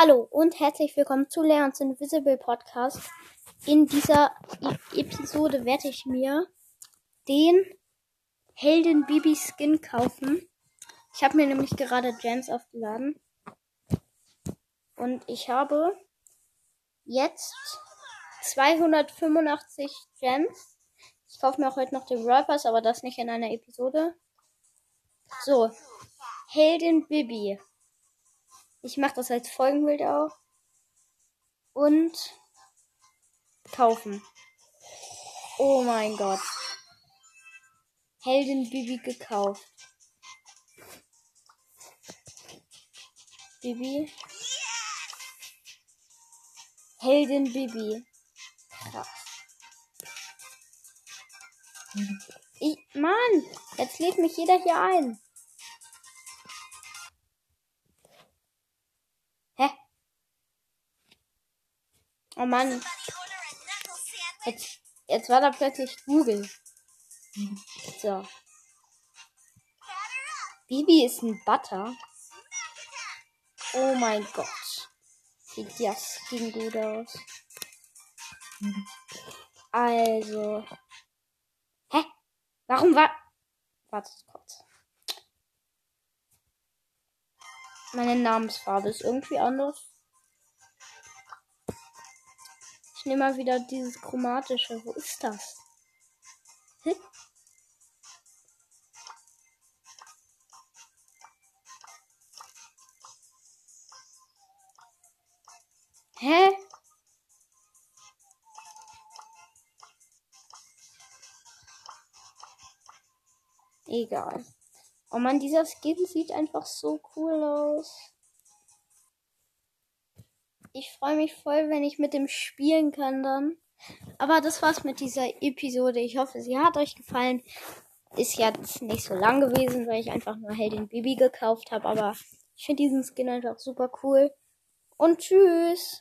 Hallo und herzlich willkommen zu Leons Invisible Podcast. In dieser e Episode werde ich mir den Helden Bibi Skin kaufen. Ich habe mir nämlich gerade Gems aufgeladen. Und ich habe jetzt 285 Gems. Ich kaufe mir auch heute noch den Brawl Pass, aber das nicht in einer Episode. So, Heldin Bibi. Ich mache das als Folgenbild auch. Und kaufen. Oh mein Gott. Heldin Bibi gekauft. Bibi. Heldin Bibi. Krass. Ich, Mann, jetzt lädt mich jeder hier ein. Oh Mann. Jetzt, jetzt war da plötzlich Google. So. Bibi ist ein Butter. Oh mein Gott. Sieht das Ding gut aus. Also. Hä? Warum war. Warte kurz. Meine Namensfarbe ist irgendwie anders. Ich nehme mal wieder dieses chromatische. Wo ist das? Hä? Hä? Egal. Oh man, dieser Skin sieht einfach so cool aus. Ich freue mich voll, wenn ich mit dem spielen kann dann. Aber das war's mit dieser Episode. Ich hoffe, sie hat euch gefallen. Ist jetzt nicht so lang gewesen, weil ich einfach nur Heldin Bibi gekauft habe. Aber ich finde diesen Skin einfach super cool. Und tschüss.